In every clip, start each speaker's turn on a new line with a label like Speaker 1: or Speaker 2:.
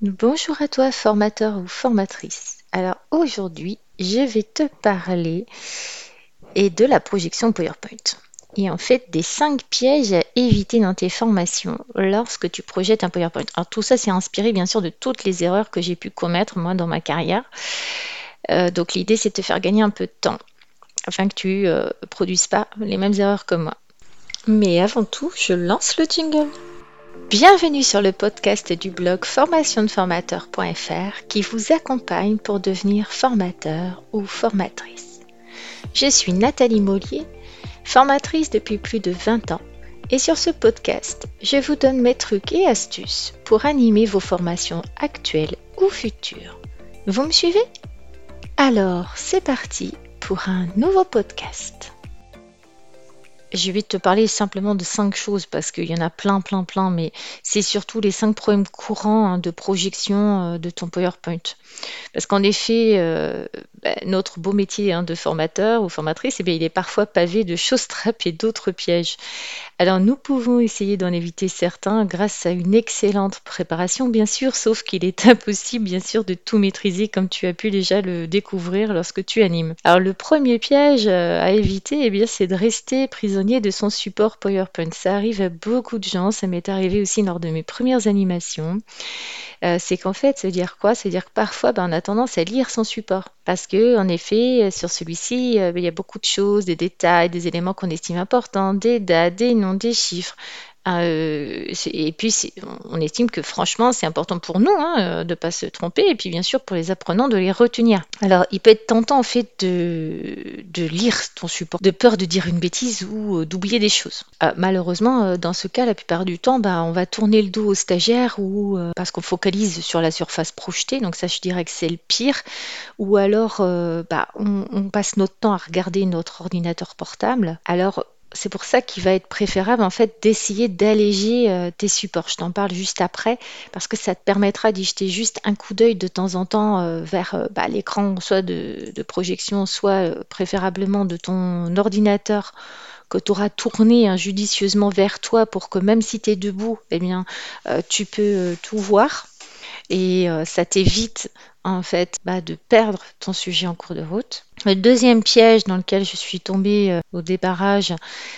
Speaker 1: Bonjour à toi formateur ou formatrice. Alors aujourd'hui, je vais te parler et de la projection PowerPoint. Et en fait, des cinq pièges à éviter dans tes formations lorsque tu projettes un PowerPoint. Alors tout ça, c'est inspiré bien sûr de toutes les erreurs que j'ai pu commettre moi dans ma carrière. Euh, donc l'idée, c'est de te faire gagner un peu de temps afin que tu ne euh, produises pas les mêmes erreurs que moi. Mais avant tout, je lance le jingle. Bienvenue sur le podcast du blog formationdeformateur.fr qui vous accompagne pour devenir formateur ou formatrice. Je suis Nathalie Mollier, formatrice depuis plus de 20 ans et sur ce podcast, je vous donne mes trucs et astuces pour animer vos formations actuelles ou futures. Vous me suivez? Alors, c'est parti pour un nouveau podcast. Je vais te parler simplement de cinq choses parce qu'il y en a plein, plein, plein, mais c'est surtout les cinq problèmes courants hein, de projection euh, de ton PowerPoint. Parce qu'en effet, bah, notre beau métier hein, de formateur ou formatrice, eh il est parfois pavé de choses trappes et d'autres pièges. Alors nous pouvons essayer d'en éviter certains grâce à une excellente préparation, bien sûr, sauf qu'il est impossible, bien sûr, de tout maîtriser comme tu as pu déjà le découvrir lorsque tu animes. Alors le premier piège euh, à éviter, eh bien, c'est de rester prisonnier de son support PowerPoint. Ça arrive à beaucoup de gens, ça m'est arrivé aussi lors de mes premières animations. Euh, c'est qu'en fait, veut dire quoi? Veut dire que parfois, ben, on a tendance à lire son support. Parce que, en effet, sur celui-ci, euh, il y a beaucoup de choses, des détails, des éléments qu'on estime importants, des dates, des noms, des chiffres. Euh, et puis, on estime que franchement, c'est important pour nous hein, euh, de ne pas se tromper, et puis bien sûr pour les apprenants de les retenir. Alors, il peut être tentant en fait de, lire ton support, de peur de dire une bêtise ou euh, d'oublier des choses. malheureusement, dans ce cas, la plupart du temps, bah, on va tourner le dos aux stagiaires ou parce qu'on focalise sur la surface projetée, donc ça, je dirais que c'est le pire. Ou alors, bah, on, on passe notre temps à regarder notre ordinateur portable. Alors, c'est pour ça qu'il va être préférable en fait d'essayer d'alléger euh, tes supports. Je t'en parle juste après parce que ça te permettra d'y jeter juste un coup d'œil de temps en temps euh, vers euh, bah, l'écran soit de, projection, soit préférablement de ton ordinateur que tu auras tourné hein, judicieusement vers toi pour que même si tu es debout, eh bien, tu peux tout voir et euh, ça t'évite en fait bah, de perdre ton sujet en cours de route. Le deuxième piège dans lequel je suis tombée euh, au débarrage,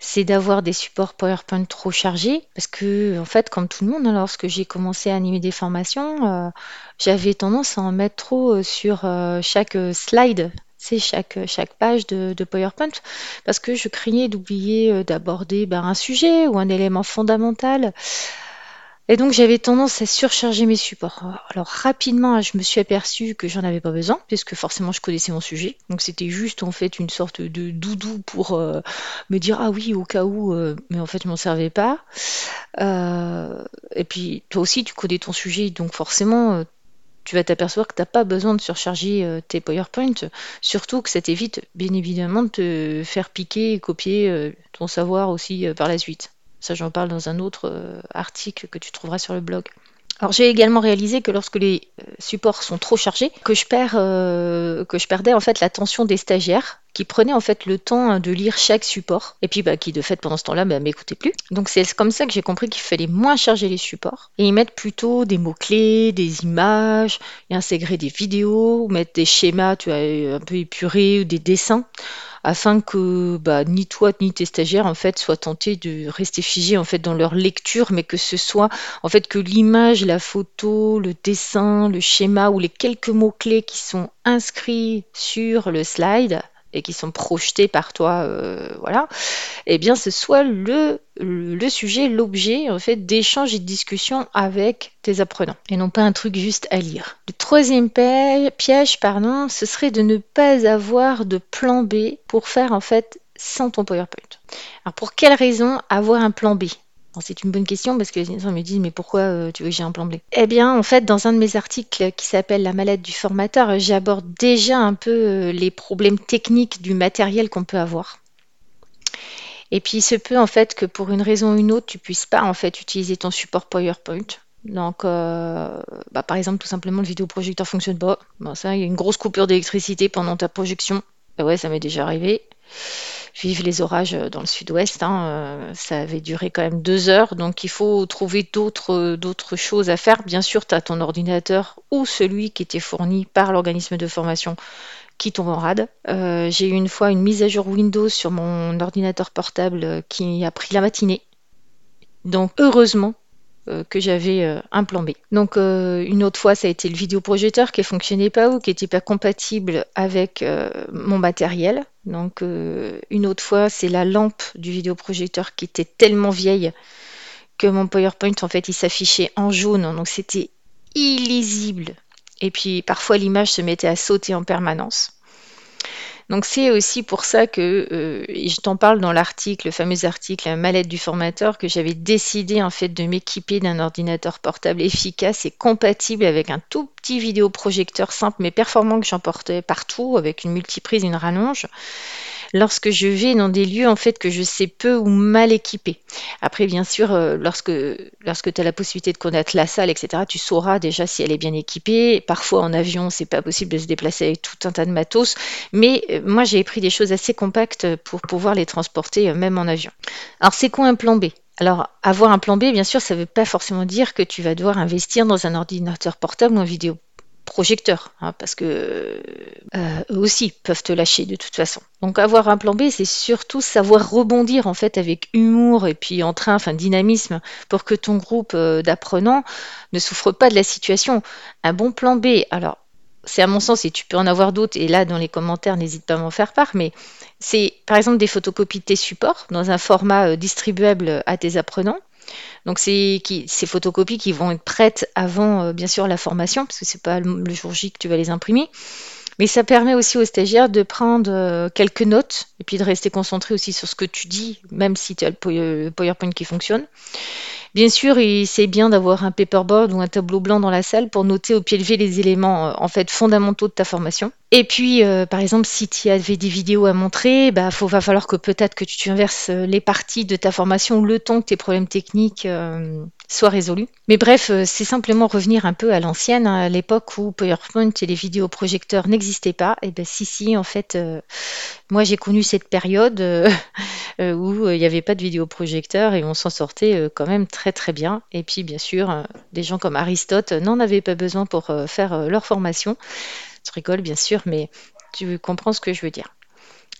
Speaker 1: c'est d'avoir des supports PowerPoint trop chargés. Parce que, en fait, comme tout le monde, hein, lorsque j'ai commencé à animer des formations, euh, j'avais tendance à en mettre trop sur chaque slide c'est chaque, chaque page de, PowerPoint parce que je craignais d'oublier d'aborder bah, un sujet ou un élément fondamental. Et donc j'avais tendance à surcharger mes supports. Alors rapidement, je me suis aperçue que j'en avais pas besoin, puisque forcément je connaissais mon sujet. Donc c'était juste en fait une sorte de doudou pour euh, me dire ah oui au cas où, euh, mais en fait je m'en servais pas. Euh, et puis toi aussi tu connais ton sujet, donc forcément tu vas t'apercevoir que tu n'as pas besoin de surcharger tes PowerPoint, surtout que ça t'évite bien évidemment de te faire piquer et copier ton savoir aussi par la suite. Ça, j'en parle dans un autre euh, article que tu trouveras sur le blog. Alors j'ai également réalisé que lorsque les euh, supports sont trop chargés, que je perds, euh, que je perdais en fait l'attention des stagiaires qui prenaient en fait le temps de lire chaque support et puis bah, qui de fait pendant ce temps-là bah, m'écoutaient plus. Donc c'est comme ça que j'ai compris qu'il fallait moins charger les supports et y mettre plutôt des mots clés, des images, et intégrer des vidéos, ou mettre des schémas, tu un peu épurés ou des dessins afin que bah, ni toi ni tes stagiaires en fait soient tentés de rester figés en fait dans leur lecture, mais que ce soit en fait que l'image, la photo, le dessin, le schéma ou les quelques mots clés qui sont inscrits sur le slide et qui sont projetés par toi, euh, voilà, eh bien ce soit le, le sujet, l'objet en fait d'échange et de discussion avec tes apprenants et non pas un truc juste à lire. Le troisième piège, pardon, ce serait de ne pas avoir de plan B pour faire en fait sans ton PowerPoint. Alors pour quelle raison avoir un plan B? C'est une bonne question parce que les gens me disent mais pourquoi euh, tu veux que j'ai un plan B Eh bien en fait dans un de mes articles qui s'appelle La maladie du formateur, j'aborde déjà un peu euh, les problèmes techniques du matériel qu'on peut avoir. Et puis il se peut en fait que pour une raison ou une autre tu puisses pas en fait utiliser ton support PowerPoint. Donc, euh, bah, par exemple, tout simplement, le vidéoprojecteur fonctionne pas. ça, il y a une grosse coupure d'électricité pendant ta projection. Bah ouais, ça m'est déjà arrivé. Vive les orages dans le sud-ouest. hein, euh, ça avait duré quand même deux heures, donc il faut trouver d'autres d'autres choses à faire. Bien sûr, tu as ton ordinateur ou celui qui était fourni par l'organisme de formation qui tombe en rade. Euh, j'ai eu une fois une mise à jour Windows sur mon ordinateur portable qui a pris la matinée. Donc heureusement euh, que j'avais euh. Donc euh, une autre fois, ça a été le vidéoprojecteur qui fonctionnait pas ou qui n'était pas compatible avec mon matériel. Donc une autre fois, c'est la lampe du vidéoprojecteur qui était tellement vieille que mon PowerPoint, en fait, il s'affichait en jaune. Donc c'était illisible. Et puis parfois, l'image se mettait à sauter en permanence. Donc c'est aussi pour ça que, euh, je t'en parle dans l'article, le fameux article mallette du formateur, que j'avais décidé en fait de m'équiper d'un ordinateur portable efficace et compatible avec un tout petit vidéoprojecteur simple mais performant que j'emportais partout avec une multiprise une rallonge lorsque je vais dans des lieux en fait que je sais peu ou mal équipés. Après, bien sûr, euh, lorsque, lorsque tu as la possibilité de connaître la salle, etc., tu sauras déjà si elle est bien équipée. Parfois, en avion, c'est pas possible de se déplacer avec tout un tas de matos. Mais euh, moi, j'ai pris des choses assez compactes pour pouvoir les transporter, euh, même en avion. Alors, c'est quoi un plan B? Alors, avoir un plan B, bien sûr, ça ne veut pas forcément dire que tu vas devoir investir dans un ordinateur portable ou un vidéo projecteur, hein, parce que euh, eux aussi peuvent te lâcher de toute façon. Donc avoir un plan B, c'est surtout savoir rebondir en fait avec humour et puis en train, enfin dynamisme, pour que ton groupe euh, d'apprenants ne souffre pas de la situation. Un bon plan B, alors c'est à mon sens, et tu peux en avoir d'autres, et là dans les commentaires, n'hésite pas à m'en faire part, mais c'est par exemple des photocopies de tes supports dans un format euh, distribuable à tes apprenants. Donc c'est ces photocopies qui vont être prêtes avant, euh, bien sûr, la formation, parce que c'est pas le, jour J que tu vas les imprimer. Mais ça permet aussi aux stagiaires de prendre euh, quelques notes et puis de rester concentré aussi sur ce que tu dis, même si tu as le PowerPoint qui fonctionne. Bien sûr, c'est bien d'avoir un paperboard ou un tableau blanc dans la salle pour noter au pied levé les éléments euh, en fait fondamentaux de ta formation. Et puis, euh, par exemple, si tu avais des vidéos à montrer, bah, va falloir que peut-être que tu inverses euh, les parties de ta formation le temps que tes problèmes techniques soient résolus. Mais bref, c'est simplement revenir un peu à l'ancienne, hein, à l'époque où PowerPoint et les vidéoprojecteurs n'existaient pas. Et ben si, si, en fait, moi j'ai connu cette période où il n'y avait pas de vidéoprojecteur et on s'en sortait quand même très très bien. Et puis bien sûr, euh, des gens comme Aristote n'en avaient pas besoin pour euh, faire euh, leur formation. Je rigole bien sûr, mais tu comprends ce que je veux dire.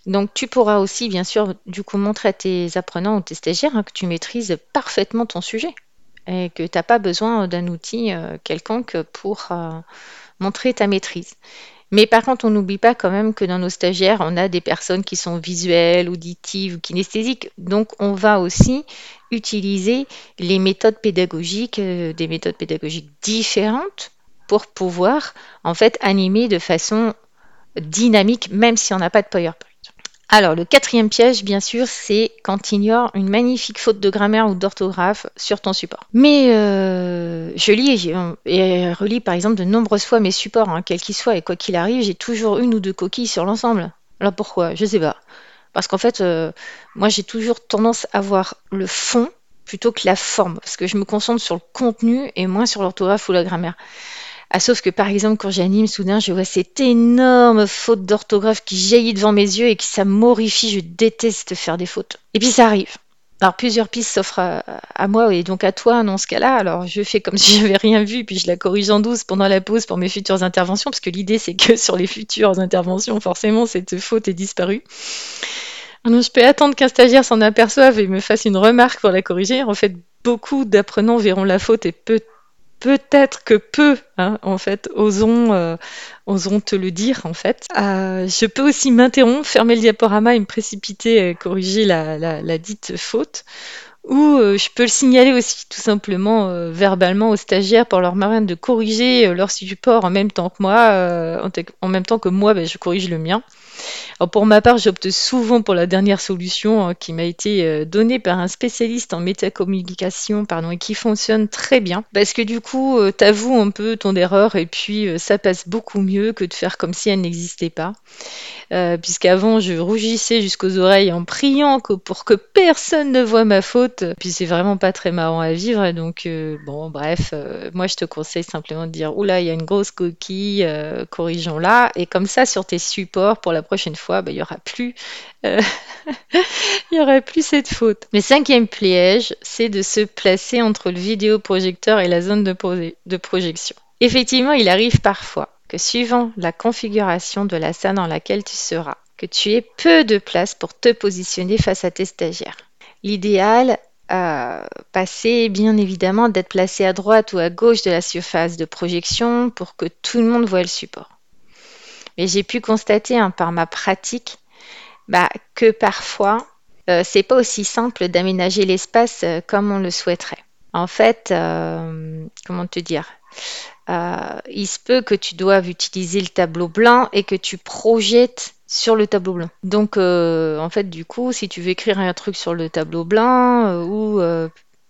Speaker 1: Donc tu pourras aussi bien sûr du coup montrer à tes apprenants ou tes stagiaires hein, que tu maîtrises parfaitement ton sujet et que tu n'as pas besoin d'un outil quelconque pour montrer ta maîtrise. Mais par contre, on n'oublie pas quand même que dans nos stagiaires, on a des personnes qui sont visuelles, auditives ou kinesthésiques. Donc, on va aussi utiliser les méthodes pédagogiques, euh, des méthodes pédagogiques différentes pour pouvoir en fait animer de façon dynamique, même si on n'a pas de PowerPoint. Alors, le quatrième piège, bien sûr, c'est quand tu ignores une magnifique faute de grammaire ou d'orthographe sur ton support. Mais euh, je lis et, relis, par exemple, de nombreuses fois mes supports, hein, quels qu'ils soient, et quoi qu'il arrive, j'ai toujours une ou deux coquilles sur l'ensemble. Alors pourquoi? Je sais pas. Parce qu'en fait, euh, moi, j'ai toujours tendance à voir le fond plutôt que la forme, parce que je me concentre sur le contenu et moins sur l'orthographe ou la grammaire. Ah, sauf que par exemple, quand j'anime, soudain, je vois cette énorme faute d'orthographe qui jaillit devant mes yeux et qui ça m'horrifie. Je déteste faire des fautes. Et puis ça arrive. Alors plusieurs pistes s'offrent à, moi et donc à toi dans ce cas-là. Alors je fais comme si j'avais rien vu, puis je la corrige en douce pendant la pause pour mes futures interventions, parce que l'idée c'est que sur les futures interventions, forcément, cette faute est disparue. Je peux attendre qu'un stagiaire s'en aperçoive et me fasse une remarque pour la corriger. En fait, beaucoup d'apprenants verront la faute et peut peut-être que peu, hein, en fait, euh, osons te le dire, en fait. Euh, je peux aussi m'interrompre, fermer le diaporama et me précipiter à corriger la, la, dite faute. Ou euh, je peux le signaler aussi tout simplement verbalement aux stagiaires pour leur permettre de corriger leur support en même temps que moi, en, même temps que moi, ben, je corrige le mien pour ma part, j'opte souvent pour la dernière solution hein, qui m'a été euh, donnée par un spécialiste en métacommunication pardon, et qui fonctionne très bien. Parce que du coup, euh, t'avoues un peu ton erreur et puis euh, ça passe beaucoup mieux que de faire comme si elle n'existait pas. Puisqu'avant, je rougissais jusqu'aux oreilles en priant pour que personne ne voie ma faute. Puis c'est vraiment pas très marrant à vivre. Donc, bon, bref, moi je te conseille simplement de dire Oula, il y a une grosse coquille, corrigeons-la. Et comme ça, sur tes supports pour la la prochaine fois, bah, il n'y aura plus, euh, il y aura plus cette faute. Le cinquième piège, c'est de se placer entre le vidéoprojecteur et la zone de, projection. Effectivement, il arrive parfois que suivant la configuration de la salle dans laquelle tu seras, que tu aies peu de place pour te positionner face à tes stagiaires. L'idéal à passer bien évidemment d'être placé à droite ou à gauche de la surface de projection pour que tout le monde voit le support. Mais j'ai pu constater hein, par ma pratique bah, que parfois euh, c'est pas aussi simple d'aménager l'espace euh, comme on le souhaiterait. En fait, euh, comment te dire Il se peut que tu doives utiliser le tableau blanc et que tu projettes sur le tableau blanc. Donc, en fait, du coup, si tu veux écrire un truc sur le tableau blanc ou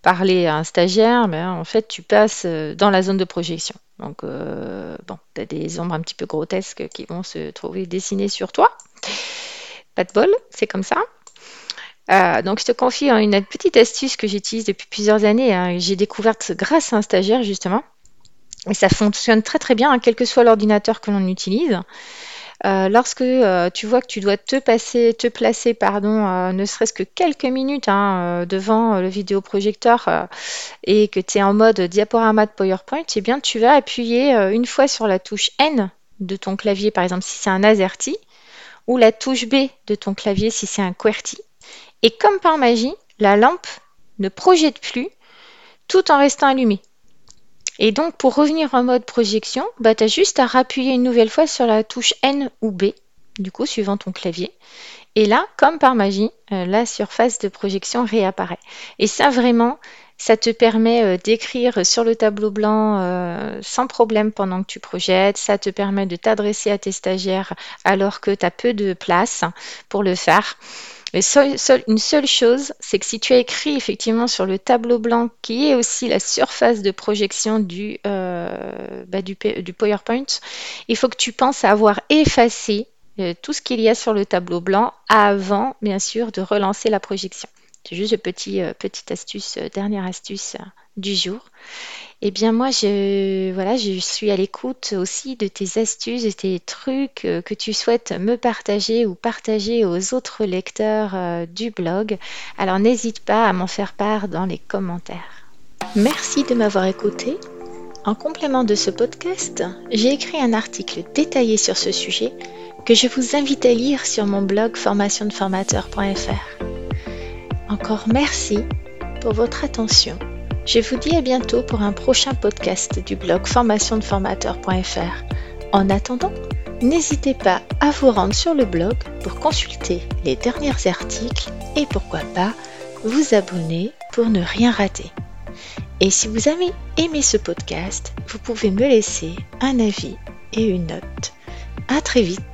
Speaker 1: parler à un stagiaire, en fait, tu passes dans la zone de projection. Donc, bon, tu as des ombres un petit peu grotesques qui vont se trouver dessinées sur toi. Pas de bol, c'est comme ça. donc, je te confie hein, une petite astuce que j'utilise depuis plusieurs années. Hein, j'ai découverte grâce à un stagiaire, justement. Et ça fonctionne très très bien, hein, quel que soit l'ordinateur que l'on utilise. Euh, lorsque euh, tu vois que tu dois te, passer, te placer, pardon, euh, ne serait-ce que quelques minutes hein, devant le vidéoprojecteur et que tu es en mode diaporama de PowerPoint, eh bien tu vas appuyer une fois sur la touche N de ton clavier, par exemple si c'est un AZERTY, ou la touche B de ton clavier si c'est un QWERTY. Et comme par magie, la lampe ne projette plus tout en restant allumée. Et donc, pour revenir en mode projection, bah, tu as juste à rappuyer une nouvelle fois sur la touche N ou B, du coup, suivant ton clavier. Et là, comme par magie, euh, la surface de projection réapparaît. Et ça, vraiment, ça te permet euh, d'écrire sur le tableau blanc euh, sans problème pendant que tu projettes. Ça te permet de t'adresser à tes stagiaires alors que tu as peu de place pour le faire une seule chose, c'est que si tu as écrit effectivement sur le tableau blanc, qui est aussi la surface de projection du, euh, bah, du, PowerPoint, il faut que tu penses à avoir effacé euh, tout ce qu'il y a sur le tableau blanc avant, bien sûr, de relancer la projection. C'est juste une euh, petite astuce, dernière astuce du jour. Eh bien moi, je, voilà, je suis à l'écoute aussi de tes astuces, de tes trucs euh, que tu souhaites me partager ou partager aux autres lecteurs euh, du blog. Alors n'hésite pas à m'en faire part dans les commentaires. Merci de m'avoir écouté. En complément de ce podcast, j'ai écrit un article détaillé sur ce sujet que je vous invite à lire sur mon blog formationdeformateur.fr. Encore merci pour votre attention je vous dis à bientôt pour un prochain podcast du blog formationdeformateur.fr. En attendant, n'hésitez pas à vous rendre sur le blog pour consulter les derniers articles et pourquoi pas vous abonner pour ne rien rater. Et si vous avez aimé ce podcast, vous pouvez me laisser un avis et une note. À très vite